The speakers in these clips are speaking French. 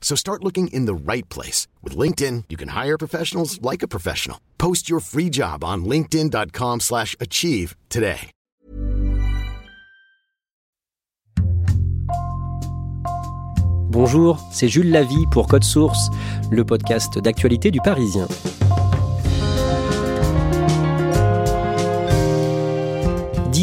So start looking in the right place. With LinkedIn, you can hire professionals like a professional. Post your free job on linkedin.com slash achieve today. Bonjour, c'est Jules Lavie pour Code Source, le podcast d'actualité du Parisien.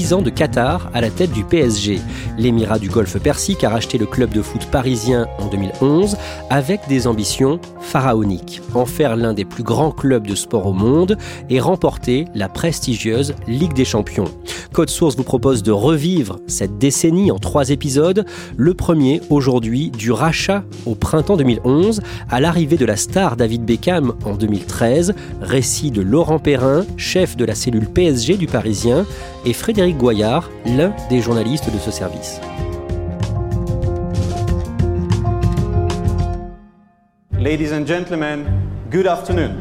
10 ans de Qatar à la tête du PSG. L'émirat du Golfe Persique a racheté le club de foot parisien en 2011 avec des ambitions pharaoniques. En faire l'un des plus grands clubs de sport au monde et remporter la prestigieuse Ligue des Champions. Code Source vous propose de revivre cette décennie en trois épisodes. Le premier aujourd'hui du rachat au printemps 2011 à l'arrivée de la star David Beckham en 2013, récit de Laurent Perrin, chef de la cellule PSG du Parisien, et Frédéric Goyard, l'un des journalistes de ce service. Ladies and gentlemen, good afternoon.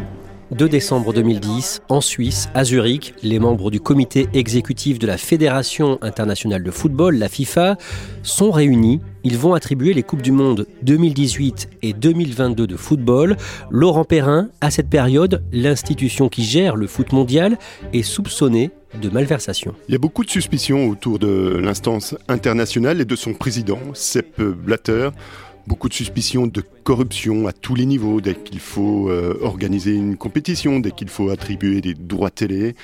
2 décembre 2010, en Suisse, à Zurich, les membres du comité exécutif de la Fédération internationale de football, la FIFA, sont réunis. Ils vont attribuer les Coupes du Monde 2018 et 2022 de football. Laurent Perrin, à cette période, l'institution qui gère le foot mondial, est soupçonnée de malversation. Il y a beaucoup de suspicions autour de l'instance internationale et de son président, Sepp Blatter beaucoup de suspicions de corruption à tous les niveaux, dès qu'il faut euh, organiser une compétition, dès qu'il faut attribuer des droits télé.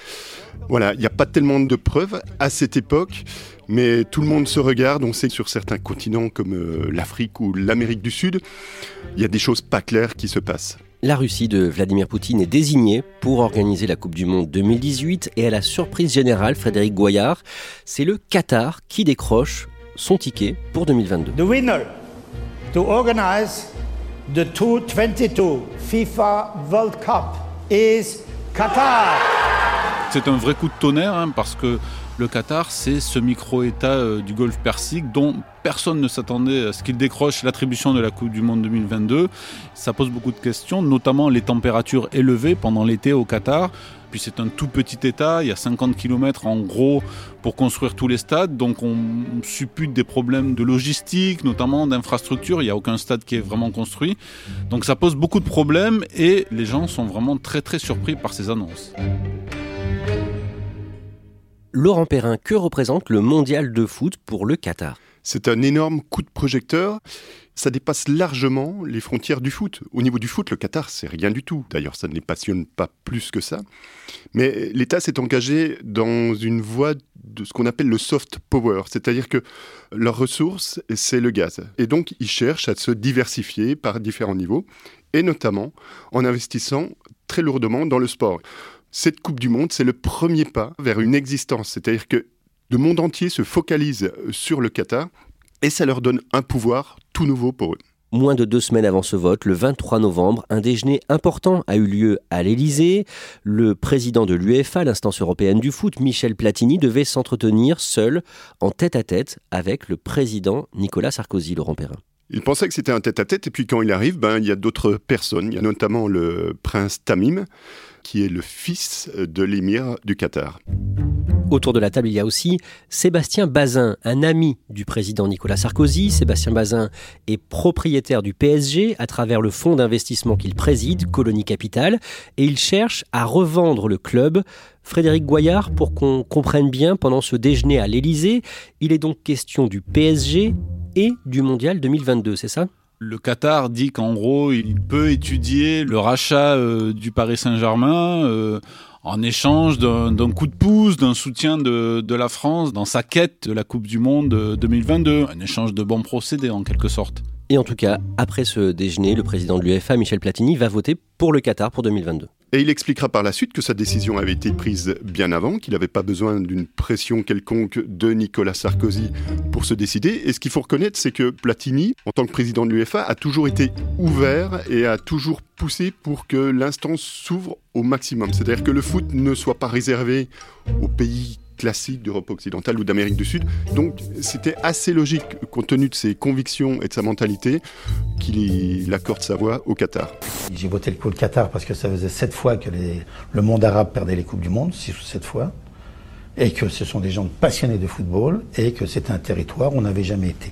Voilà, il n'y a pas tellement de preuves à cette époque, mais tout le monde se regarde. On sait que sur certains continents comme euh, l'Afrique ou l'Amérique du Sud, il y a des choses pas claires qui se passent. La Russie de Vladimir Poutine est désignée pour organiser la Coupe du Monde 2018 et à la surprise générale, Frédéric Goyard, c'est le Qatar qui décroche son ticket pour 2022. The winner to organize the 2022 FIFA World Cup is Qatar. C'est un vrai coup de tonnerre hein, parce que le Qatar, c'est ce micro-État euh, du Golfe Persique dont personne ne s'attendait à ce qu'il décroche l'attribution de la Coupe du Monde 2022. Ça pose beaucoup de questions, notamment les températures élevées pendant l'été au Qatar. Puis c'est un tout petit État, il y a 50 km en gros pour construire tous les stades, donc on suppute des problèmes de logistique, notamment d'infrastructure, il n'y a aucun stade qui est vraiment construit. Donc ça pose beaucoup de problèmes et les gens sont vraiment très très surpris par ces annonces. Laurent Perrin, que représente le mondial de foot pour le Qatar? C'est un énorme coup de projecteur. Ça dépasse largement les frontières du foot. Au niveau du foot, le Qatar, c'est rien du tout. D'ailleurs, ça ne les passionne pas plus que ça. Mais l'État s'est engagé dans une voie de ce qu'on appelle le soft power, c'est-à-dire que leur ressource, c'est le gaz. Et donc, ils cherchent à se diversifier par différents niveaux, et notamment en investissant très lourdement dans le sport cette Coupe du Monde, c'est le premier pas vers une existence. C'est-à-dire que le monde entier se focalise sur le Qatar et ça leur donne un pouvoir tout nouveau pour eux. Moins de deux semaines avant ce vote, le 23 novembre, un déjeuner important a eu lieu à l'Élysée. Le président de l'UEFA, l'instance européenne du foot, Michel Platini, devait s'entretenir seul, en tête-à-tête, avec le président Nicolas Sarkozy, Laurent Perrin. Il pensait que c'était un tête-à-tête, et puis quand il arrive, ben, il y a d'autres personnes. Il y a notamment le prince Tamim, qui est le fils de l'émir du Qatar. Autour de la table, il y a aussi Sébastien Bazin, un ami du président Nicolas Sarkozy. Sébastien Bazin est propriétaire du PSG à travers le fonds d'investissement qu'il préside, Colonie Capital, et il cherche à revendre le club. Frédéric Goyard, pour qu'on comprenne bien, pendant ce déjeuner à l'Élysée, il est donc question du PSG et du Mondial 2022, c'est ça? Le Qatar dit qu'en gros, il peut étudier le rachat euh, du Paris Saint-Germain euh, en échange d'un coup de pouce, d'un soutien de, de, la France dans sa quête de la Coupe du Monde 2022. Un échange de bons procédés en quelque sorte. Et en tout cas, après ce déjeuner, le président de l'UEFA, Michel Platini, va voter pour le Qatar pour 2022. Et il expliquera par la suite que sa décision avait été prise bien avant, qu'il n'avait pas besoin d'une pression quelconque de Nicolas Sarkozy pour se décider. Et ce qu'il faut reconnaître, c'est que Platini, en tant que président de l'UEFA, a toujours été ouvert et a toujours poussé pour que l'instance s'ouvre au maximum. C'est-à-dire que le foot ne soit pas réservé aux pays classique d'Europe occidentale ou d'Amérique du Sud. Donc c'était assez logique, compte tenu de ses convictions et de sa mentalité, qu'il accorde sa voix au Qatar. J'ai voté pour le Qatar parce que ça faisait sept fois que le monde arabe perdait les Coupes du Monde, six ou sept fois, et que ce sont des gens passionnés de football, et que c'est un territoire où on n'avait jamais été.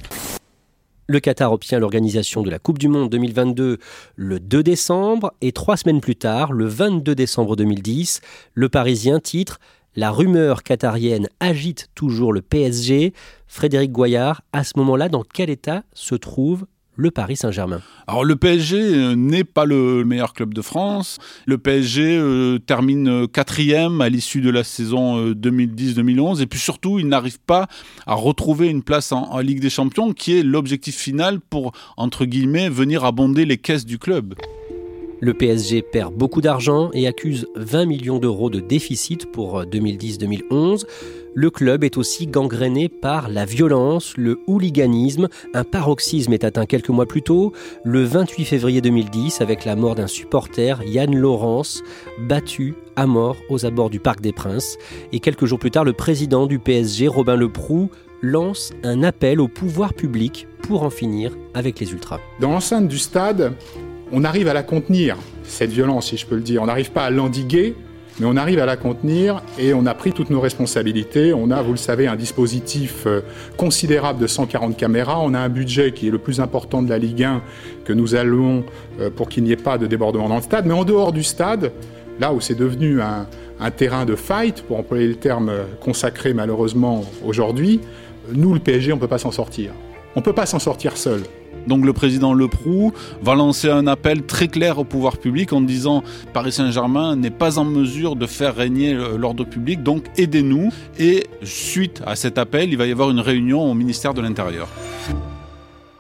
Le Qatar obtient l'organisation de la Coupe du Monde 2022 le 2 décembre et trois semaines plus tard, le 22 décembre 2010, le Parisien titre la rumeur qatarienne agite toujours le PSG. Frédéric Goyard, à ce moment-là, dans quel état se trouve le Paris Saint-Germain? Alors le PSG euh, n'est pas le meilleur club de France. Le PSG euh, termine euh, quatrième à l'issue de la saison 2010-2011 et puis surtout il n'arrive pas à retrouver une place en, Ligue des Champions qui est l'objectif final pour entre guillemets venir abonder les caisses du club. Le PSG perd beaucoup d'argent et accuse 20 millions d'euros de déficit pour 2010-2011. Le club est aussi gangréné par la violence, le hooliganisme. Un paroxysme est atteint quelques mois plus tôt, le 28 février 2010, avec la mort d'un supporter, Yann Laurence, battu à mort aux abords du Parc des Princes. Et quelques jours plus tard, le président du PSG, Robin Leproux, lance un appel au pouvoir public pour en finir avec les ultras. Dans l'enceinte du stade, on arrive à la contenir, cette violence, si je peux le dire. On n'arrive pas à l'endiguer, mais on arrive à la contenir et on a pris toutes nos responsabilités. On a, vous le savez, un dispositif euh, considérable de 140 caméras. On a un budget qui est le plus important de la Ligue 1 que nous allons euh, pour qu'il n'y ait pas de débordement dans le stade. Mais en dehors du stade, là où c'est devenu un, un terrain de fight, pour employer le terme consacré malheureusement aujourd'hui, nous, le PSG, on ne peut pas s'en sortir. On ne peut pas s'en sortir seul. Donc le président Leproux va lancer un appel très clair au pouvoir public en disant Paris Saint-Germain n'est pas en mesure de faire régner l'ordre public, donc aidez-nous. Et suite à cet appel, il va y avoir une réunion au ministère de l'Intérieur.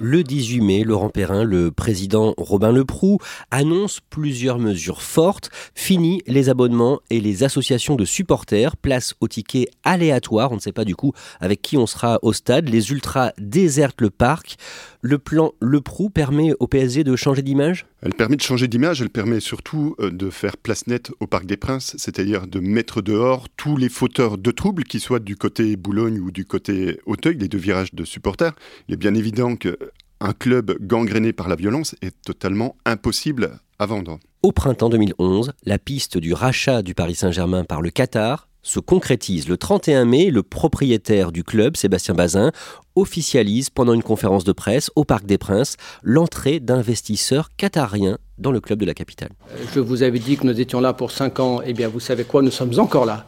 Le 18 mai, Laurent Perrin, le président Robin Leproux, annonce plusieurs mesures fortes. Fini les abonnements et les associations de supporters. Place au ticket aléatoire. On ne sait pas du coup avec qui on sera au stade. Les ultras désertent le parc. Le plan Leproux permet au PSG de changer d'image? Elle permet de changer d'image. Elle permet surtout euh, de faire place nette au Parc des Princes, c'est-à-dire de mettre dehors tous les fauteurs de troubles, qu'ils soient du côté Boulogne ou du côté Auteuil, les deux virages de supporters. Il est bien évident que un club gangréné par la violence est totalement impossible à vendre. Au printemps 2011, la piste du rachat du Paris Saint-Germain par le Qatar se concrétise. Le 31 mai, le propriétaire du club, Sébastien Bazin, officialise pendant une conférence de presse au Parc des Princes l'entrée d'investisseurs qatariens dans le club de la capitale. Je vous avais dit que nous étions là pour 5 ans. Eh bien, vous savez quoi? Nous sommes encore là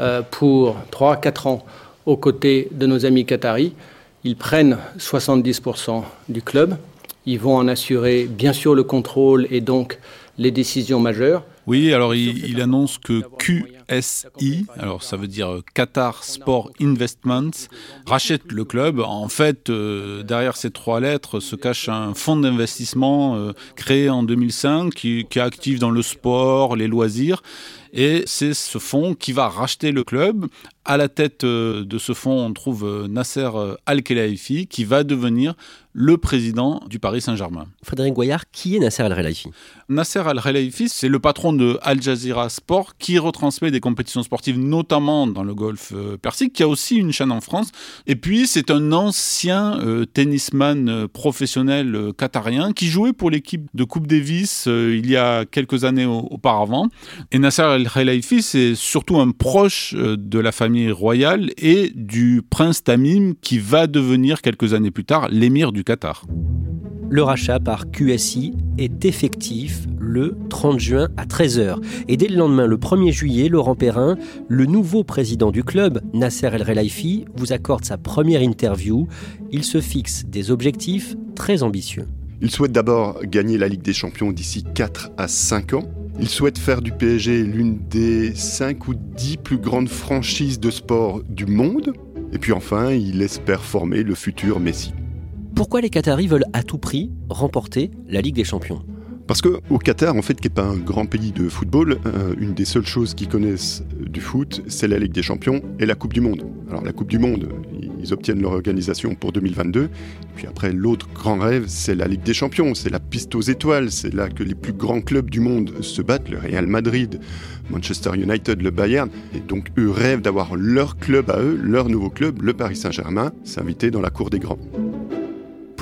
euh, pour 3-4 ans aux côtés de nos amis qataris. Ils prennent 70% du club. Ils vont en assurer bien sûr le contrôle et donc les décisions majeures. Oui, alors il, annonce que QSI, alors ça veut dire Qatar Sport Investments, rachète le club. En fait, euh, derrière ces trois lettres se cache un fonds d'investissement euh, créé en 2005 qui, qui est actif dans le sport, les loisirs. Et c'est ce fonds qui va racheter le club à la tête euh, de ce fonds, on trouve euh, Nasser euh, Al-Khelaifi, qui va devenir le président du Paris Saint-Germain. Frédéric Goyard, qui est Nasser Al-Khelaifi? Nasser Al-Khelaifi, c'est le patron de Al Jazeera Sport, qui retransmet des compétitions sportives, notamment dans le golfe Persique, qui a aussi une chaîne en France. Et puis, c'est un ancien tennisman professionnel qatarien qui jouait pour l'équipe de Coupe Davis il y a quelques années auparavant. Et Nasser Al-Khelaifi, c'est surtout un proche de la famille royale et du prince Tamim qui va devenir quelques années plus tard l'émir du Qatar. Le rachat par QSI est effectif le 30 juin à 13h. Et dès le lendemain, le 1er juillet, Laurent Perrin, le nouveau président du club, Nasser El Relaifi, vous accorde sa première interview. Il se fixe des objectifs très ambitieux. Il souhaite d'abord gagner la Ligue des Champions d'ici 4 à 5 ans Il souhaite faire du PSG l'une des 5 ou 10 plus grandes franchises de sport du monde. Et puis enfin, il espère former le futur Messi. Pourquoi les Qataris veulent à tout prix remporter la Ligue des Champions? Parce qu'au Qatar, en fait, qui n'est pas un grand pays de football, euh, une des seules choses qu'ils connaissent du foot, c'est la Ligue des Champions et la Coupe du Monde. Alors la Coupe du Monde, ils obtiennent leur organisation pour 2022. Puis après, l'autre grand rêve, c'est la Ligue des Champions, c'est la piste aux étoiles. C'est là que les plus grands clubs du monde se battent, le Real Madrid, Manchester United, le Bayern. Et donc eux rêvent d'avoir leur club à eux, leur nouveau club, le Paris Saint-Germain, s'inviter dans la cour des grands.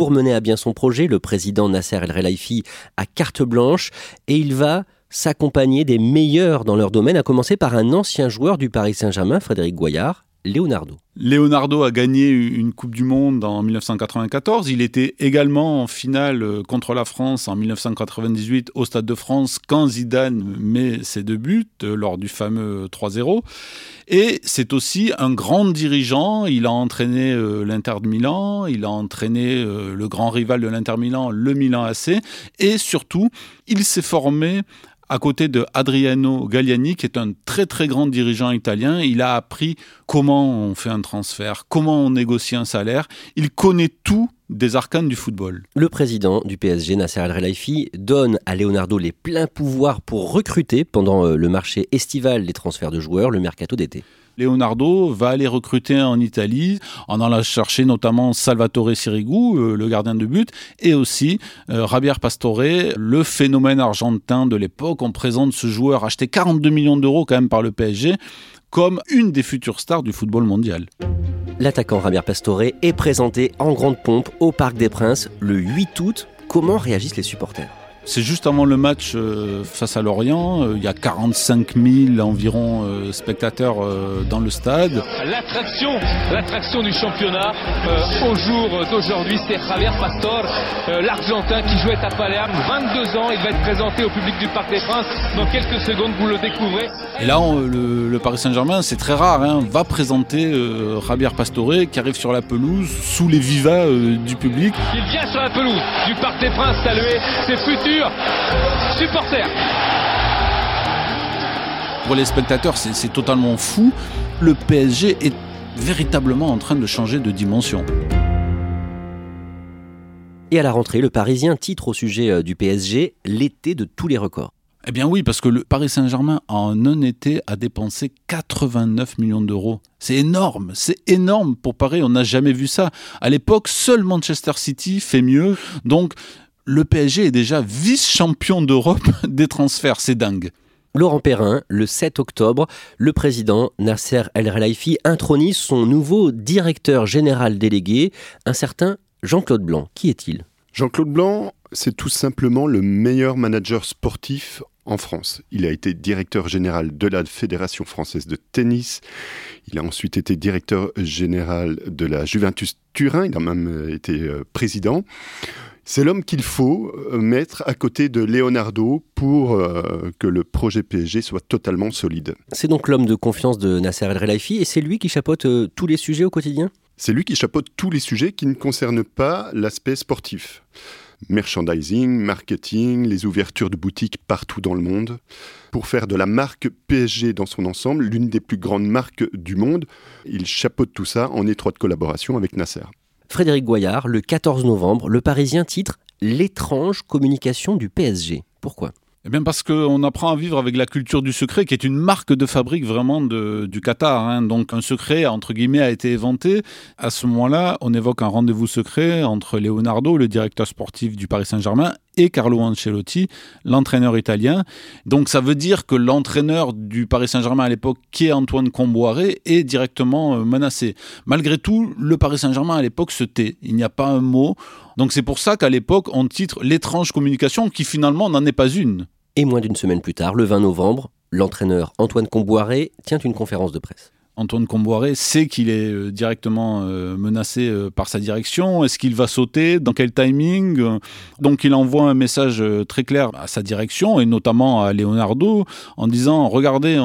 Pour mener à bien son projet, le président Nasser El Relaifi a carte blanche et il va s'accompagner des meilleurs dans leur domaine, à commencer par un ancien joueur du Paris Saint-Germain, Frédéric Goyard, Leonardo. Leonardo a gagné une Coupe du Monde en 1994. Il était également en finale euh, contre la France en 1998 au Stade de France quand Zidane met ses deux buts euh, lors du fameux 3-0. Et c'est aussi un grand dirigeant. Il a entraîné euh, l'Inter de Milan, il a entraîné le grand rival de l'Inter Milan, le Milan AC. Et surtout, il s'est formé à côté de Adriano Galliani, qui est un très très grand dirigeant italien. Il a appris comment on fait un transfert, comment on négocie un salaire. Il connaît tout des arcanes du football. Le président du PSG, Nasser Al-Relaifi, donne à Leonardo les pleins pouvoirs pour recruter pendant euh, le marché estival des transferts de joueurs, le mercato d'été. Leonardo va aller recruter en Italie, en allant chercher notamment Salvatore Sirigu, euh, le gardien de but, et aussi euh, Javier Pastore, le phénomène argentin de l'époque. On présente ce joueur acheté 42 millions d'euros quand même par le PSG comme une des futures stars du football mondial. L'attaquant Javier Pastore est présenté en grande pompe au Parc des Princes le 8 août. Comment réagissent les supporters? C'est juste avant le match euh, face à Lorient. Euh, il y a 45 000 environ euh, spectateurs dans le stade. L'attraction, l'attraction du championnat au jour d'aujourd'hui, c'est Javier Pastor, l'Argentin qui jouait à Palerme, 22 ans. Il va être présenté au public du Parc des Princes. Dans quelques secondes, vous le découvrez. Et là, le, Paris Saint-Germain, c'est très rare, hein, va présenter Javier Pastore qui arrive sur la pelouse sous les vivas du public. Il vient sur la pelouse du Parc des Princes saluer ses futurs supporters. Pour les spectateurs, c'est totalement fou. Le PSG est véritablement en train de changer de dimension. Et à la rentrée, le Parisien titre au sujet euh, du PSG l'été de tous les records. Eh bien oui, parce que le Paris Saint-Germain, en un été, a dépensé 89 millions d'euros. C'est énorme, c'est énorme pour Paris, on n'a jamais vu ça. À l'époque, seul Manchester City fait mieux. Donc le PSG est déjà vice-champion d'Europe des transferts, c'est dingue. Laurent Perrin, le 7 octobre, le président Nasser El Relaifi intronise son nouveau directeur général délégué, un certain Jean-Claude Blanc. Qui est-il? Jean-Claude Blanc, c'est tout simplement le meilleur manager sportif en France. Il a été directeur général de la Fédération française de tennis. Il a ensuite été directeur général de la Juventus Turin. Il a même euh, été euh, président. C'est l'homme qu'il faut euh, mettre à côté de Leonardo pour euh, que le projet PSG soit totalement solide. C'est donc l'homme de confiance de Nasser El Relaifi et c'est lui qui chapeaute euh, tous les sujets au quotidien? C'est lui qui chapeaute tous les sujets qui ne concernent pas l'aspect sportif. Merchandising, marketing, les ouvertures de boutiques partout dans le monde, pour faire de la marque PSG dans son ensemble l'une des plus grandes marques du monde. Il chapeaute tout ça en étroite collaboration avec Nasser. Frédéric Goyard, le 14 novembre, le Parisien titre L'étrange communication du PSG. Pourquoi? Eh bien parce qu'on apprend à vivre avec la culture du secret, qui est une marque de fabrique vraiment du Qatar. Hein. Donc un secret, entre guillemets, a été inventé. À ce moment-là, on évoque un rendez-vous secret entre Leonardo, le directeur sportif du Paris Saint-Germain, et Carlo Ancelotti, l'entraîneur italien. Donc ça veut dire que l'entraîneur du Paris Saint-Germain à l'époque, qui est Antoine Comboiré, est directement euh, menacé. Malgré tout, le Paris Saint-Germain à l'époque se tait. Il n'y a pas un mot. Donc c'est pour ça qu'à l'époque, on titre l'étrange communication qui finalement n'en est pas une. Et moins d'une semaine plus tard, le 20 novembre, l'entraîneur Antoine Comboiré tient une conférence de presse. Antoine Comboiré sait qu'il est euh, directement euh, menacé euh, par sa direction. Est-ce qu'il va sauter? Dans quel timing? Donc il envoie un message très clair à sa direction et notamment à Leonardo en disant regardez,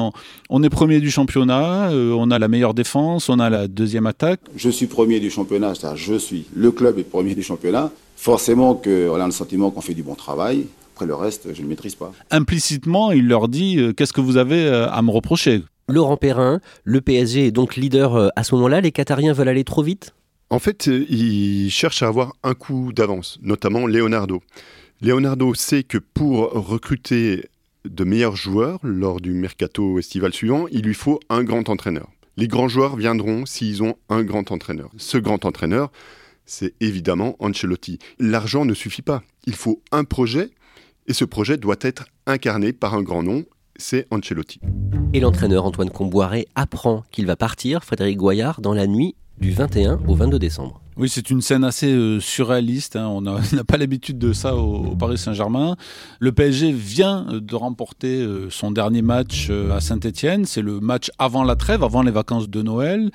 on, est premier du championnat, on a la meilleure défense, on a la deuxième attaque. Je suis premier du championnat, c'est-à-dire je suis le club est premier du championnat. Forcément qu'on a le sentiment qu'on fait du bon travail Après le reste, je ne maîtrise pas. Implicitement, il leur dit euh, qu'est-ce que vous avez euh, à me reprocher? Laurent Perrin, le PSG est donc leader euh, à ce moment-là. Les Qatariens veulent aller trop vite? En fait, ils cherchent à avoir un coup d'avance, notamment Leonardo. Leonardo sait que pour recruter de meilleurs joueurs lors du mercato estival suivant, il lui faut un grand entraîneur. Les grands joueurs viendront s'ils ont un grand entraîneur. Ce grand entraîneur, c'est évidemment Ancelotti. L'argent ne suffit pas. Il faut un projet et ce projet doit être incarné par un grand nom, c'est Ancelotti. Et l'entraîneur Antoine Comboiré apprend qu'il va partir, Frédéric Goyard, dans la nuit du 21 au 22 décembre. Oui, c'est une scène assez euh, surréaliste. Hein. On n'a pas l'habitude de ça au, Paris Saint-Germain. Le PSG vient de remporter euh, son dernier match euh, à Saint-Etienne. C'est le match avant la trêve, avant les vacances de Noël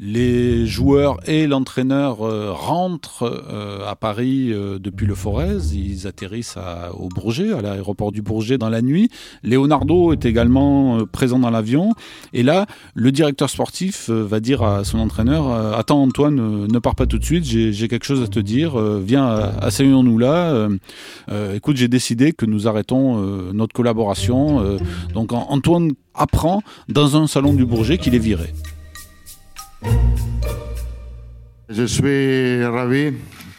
les joueurs et l'entraîneur euh, rentrent euh, à Paris euh, depuis le Forez. Ils atterrissent au Bourget, à l'aéroport du Bourget dans la nuit. Leonardo est également présent dans l'avion. Et là, le directeur sportif va dire à son entraîneur Attends, Antoine, ne pars pas tout de suite, j'ai quelque chose à te dire. viens, asseyons-nous là. écoute, j'ai décidé que nous arrêtons notre collaboration. donc Antoine apprend dans un salon du Bourget qu'il est viré. Je suis ravi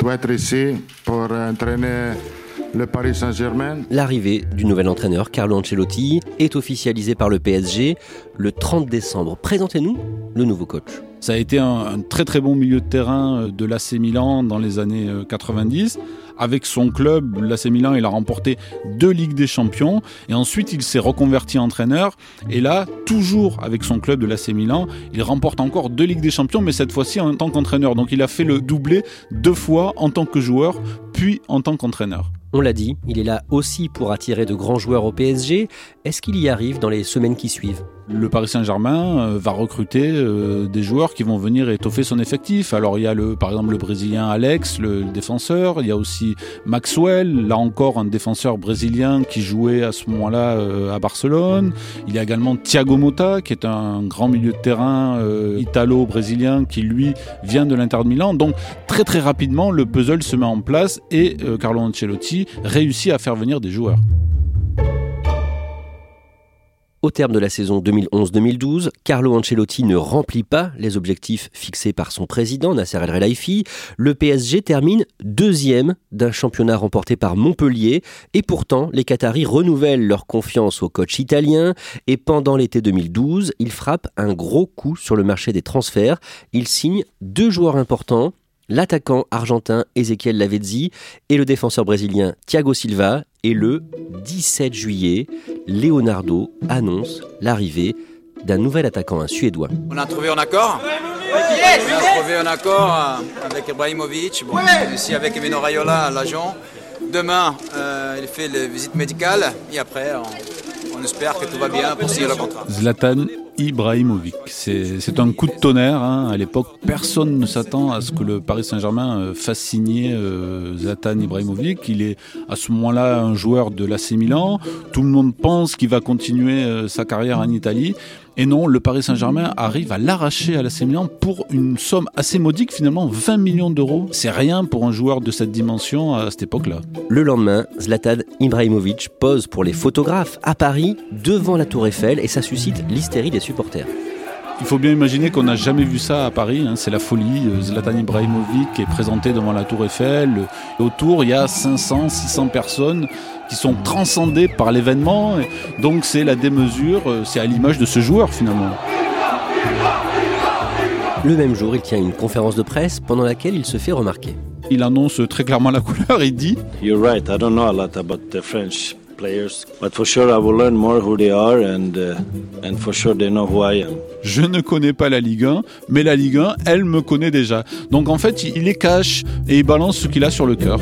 d'être ici pour entraîner le Paris Saint-Germain. L'arrivée du nouvel entraîneur Carlo Ancelotti est officialisée par le PSG le 30 décembre. Présentez-nous le nouveau coach. Ça a été un, très très bon milieu de terrain euh, de l'AC Milan dans les années 90. Avec son club, l'AC Milan, il a remporté deux Ligues des Champions et ensuite il s'est reconverti entraîneur. Et là, toujours avec son club de l'AC Milan, il remporte encore deux Ligues des Champions, mais cette fois-ci en tant qu'entraîneur. Donc il a fait le doublé deux fois en tant que joueur, puis en tant qu'entraîneur. On l'a dit, il est là aussi pour attirer de grands joueurs au PSG. Est-ce qu'il y arrive dans les semaines qui suivent? Le Paris Saint-Germain euh, va recruter euh, des joueurs qui vont venir étoffer son effectif. Alors il y a le, par exemple le Brésilien Alex, le, défenseur. Il y a aussi Maxwell, là encore un défenseur brésilien qui jouait à ce moment-là euh, à Barcelone. Il y a également Thiago Motta, qui est un grand milieu de terrain italo-brésilien qui lui vient de l'Inter de Milan. Donc très très rapidement le puzzle se met en place et Carlo Ancelotti réussit à faire venir des joueurs. Au terme de la saison 2011-2012, Carlo Ancelotti ne remplit pas les objectifs fixés par son président Nasser El Khelaifi. Le PSG termine deuxième d'un championnat remporté par Montpellier et pourtant les Qataris renouvellent leur confiance au coach italien et pendant l'été 2012, il frappe un gros coup sur le marché des transferts. Il signe deux joueurs importants, l'attaquant argentin Ezequiel Lavezzi et le défenseur brésilien Thiago Silva. Et le 17 juillet, Leonardo annonce l'arrivée d'un nouvel attaquant, un Suédois. On a trouvé un accord On a trouvé un accord euh, avec Ibrahimovic, bon, aussi avec Emino Raiola, l'agent. Demain, euh, il fait la visite médicale et après, on, on espère que tout va bien pour signer le contrat. Zlatan Ibrahimovic. C'est un coup de tonnerre. Hein. À l'époque, personne ne s'attend à ce que le Paris Saint-Germain euh, fasse signer euh, Zlatan Ibrahimovic. Il est à ce moment-là un joueur de l'AC Milan. Tout le monde pense qu'il va continuer euh, sa carrière en Italie. Et non, le Paris Saint-Germain arrive à l'arracher à l'AC Milan pour une somme assez modique, finalement 20 millions d'euros. C'est rien pour un joueur de cette dimension à cette époque-là. Le lendemain, Zlatan Ibrahimovic pose pour les photographes à Paris devant la Tour Eiffel et ça suscite l'hystérie des supporters. Il faut bien imaginer qu'on n'a jamais vu ça à Paris, hein. c'est la folie. Euh, Zlatan Ibrahimovic est présenté devant la Tour Eiffel. Autour, il y a 500, 600 personnes qui sont transcendées par l'événement. Donc c'est la démesure, euh, c'est à l'image de ce joueur finalement. Le même jour, il tient une conférence de presse pendant laquelle il se fait remarquer. Il annonce très clairement la couleur, il dit You're right, I don't know a lot about the French players, but for sure I will learn more who they are and uh, and for sure they know who I am. Je ne connais pas la Ligue 1, mais la Ligue 1, elle me connaît déjà. Donc en fait, il les cache et il balance ce qu'il a sur le cœur.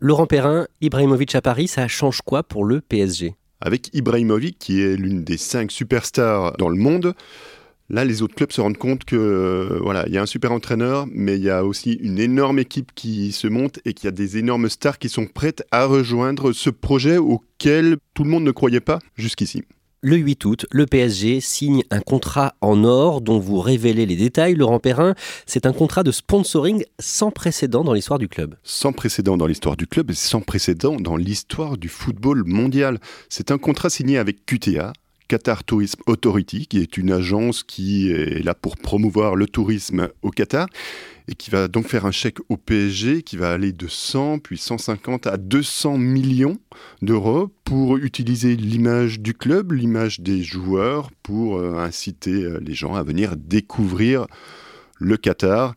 Laurent Perrin, Ibrahimovic à Paris, ça change quoi pour le PSG Avec Ibrahimovic, qui est l'une des cinq superstars dans le monde, Là, les autres clubs se rendent compte que euh, voilà, il y a un super entraîneur, mais il y a aussi une énorme équipe qui se monte et qu'il y a des énormes stars qui sont prêtes à rejoindre ce projet auquel tout le monde ne croyait pas jusqu'ici. Le 8 août, le PSG signe un contrat en or dont vous révélez les détails, Laurent Perrin. C'est un contrat de sponsoring sans précédent dans l'histoire du club. Sans précédent dans l'histoire du club et sans précédent dans l'histoire du football mondial. C'est un contrat signé avec QTA, Qatar Tourism Authority, qui est une agence qui est là pour promouvoir le tourisme au Qatar et qui va donc faire un chèque au PSG qui va aller de 100 puis 150 à 200 millions d'euros pour utiliser l'image du club, l'image des joueurs pour euh, inciter euh, les gens à venir découvrir le Qatar.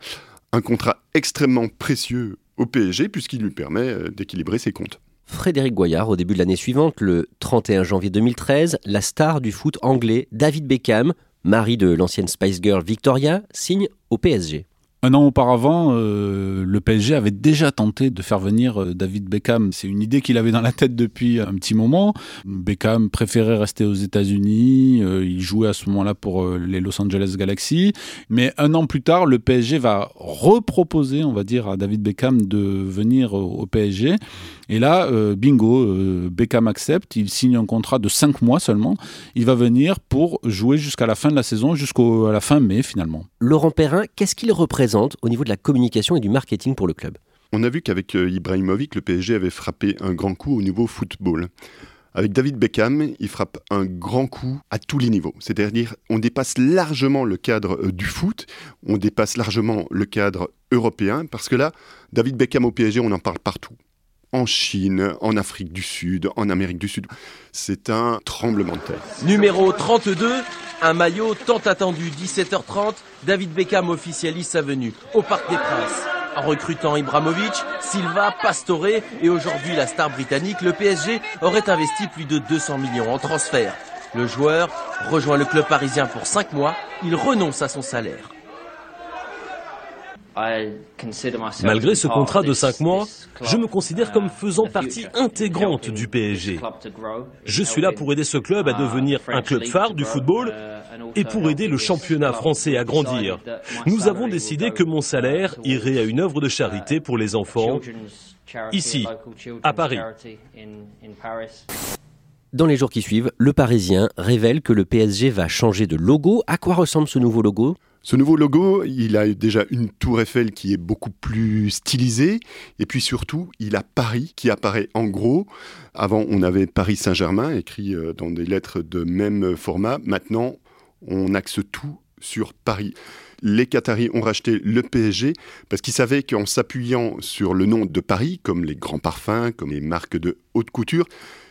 Un contrat extrêmement précieux au PSG puisqu'il lui permet euh, d'équilibrer ses comptes. Frédéric Goyard, au début de l'année suivante, le 31 janvier 2013, la star du foot anglais David Beckham, mari de l'ancienne Spice Girl Victoria, signe au PSG. Un an auparavant, euh, le PSG avait déjà tenté de faire venir euh, David Beckham. C'est une idée qu'il avait dans la tête depuis un petit moment. Beckham préférait rester aux États-Unis. Euh, il jouait à ce moment-là pour les Los Angeles Galaxy. Mais un an plus tard, le PSG va reproposer, on va dire, à David Beckham de venir au PSG. Et là, bingo, Beckham accepte. Il signe un contrat de 5 mois seulement. Il va venir pour jouer jusqu'à la fin de la saison, jusqu'à la fin mai finalement. Laurent Perrin, qu'est-ce qu'il représente au niveau de la communication et du marketing pour le club. On a vu qu'avec euh, Ibrahimovic, le PSG avait frappé un grand coup au niveau football. Avec David Beckham, il frappe un grand coup à tous les niveaux. C'est-à-dire, on dépasse largement le cadre euh, du foot, on dépasse largement le cadre européen, parce que là, David Beckham au PSG, on en parle partout. En Chine, en Afrique du Sud, en Amérique du Sud. C'est un tremblement de terre. Numéro 32, un maillot tant attendu, 17h30, David Beckham officialise sa venue au Parc des Princes. En recrutant Ibramovic, Silva, Pastore et aujourd'hui la star britannique, le PSG aurait investi plus de 200 millions en transfert. Le joueur rejoint le club parisien pour 5 mois, il renonce à son salaire. Malgré ce contrat de 5 mois, je me considère comme faisant partie intégrante du PSG. Je suis là pour aider ce club à devenir un club phare du football et pour aider le championnat français à grandir. Nous avons décidé que mon salaire irait à une œuvre de charité pour les enfants, ici, à Paris. Dans les jours qui suivent, le Parisien révèle que le PSG va changer de logo. À quoi ressemble ce nouveau logo? Ce nouveau logo, il a déjà une tour Eiffel qui est beaucoup plus stylisée, et puis surtout, il a Paris qui apparaît en gros. Avant, on avait Paris Saint-Germain écrit euh, dans des lettres de même format. Maintenant, on axe tout sur Paris. Les Qataris ont racheté le PSG parce qu'ils savaient qu'en s'appuyant sur le nom de Paris, comme les grands parfums, comme les marques de haute couture,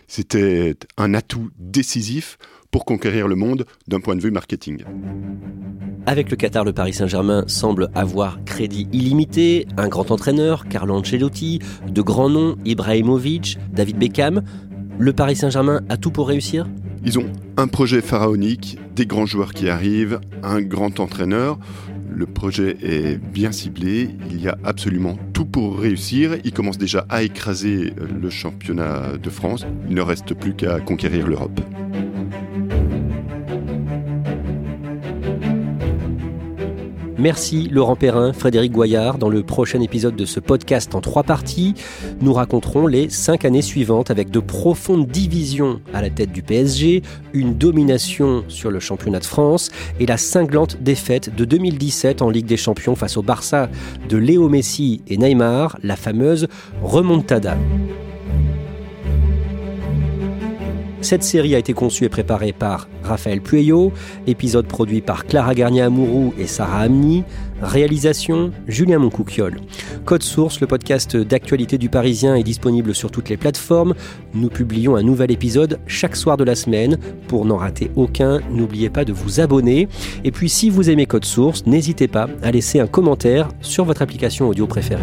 c'était un atout décisif pour conquérir le monde d'un point de vue marketing. Avec le Qatar, le Paris Saint-Germain semble avoir crédit illimité, un grand entraîneur, Carlo Ancelotti, de grands noms, Ibrahimovic, David Beckham. Le Paris Saint-Germain a tout pour réussir? Ils ont un projet pharaonique, des grands joueurs qui arrivent, un grand entraîneur. Le projet est bien ciblé, il y a absolument tout pour réussir. Il commence déjà à écraser le championnat de France. Il ne reste plus qu'à conquérir l'Europe. Merci Laurent Perrin, Frédéric Goyard. Dans le prochain épisode de ce podcast en trois parties, nous raconterons les cinq années suivantes avec de profondes divisions à la tête du PSG, une domination sur le championnat de France et la cinglante défaite de 2017 en Ligue des Champions face au Barça de Léo Messi et Neymar, la fameuse remontada. Cette série a été conçue et préparée par Raphaël Pueyo, épisode produit par Clara Garnier-Amouroux et Sarah Amni, réalisation Julien Moncouquiol. Code Source, le podcast d'actualité du Parisien, est disponible sur toutes les plateformes. Nous publions un nouvel épisode chaque soir de la semaine. Pour n'en rater aucun, n'oubliez pas de vous abonner. Et puis si vous aimez Code Source, n'hésitez pas à laisser un commentaire sur votre application audio préférée.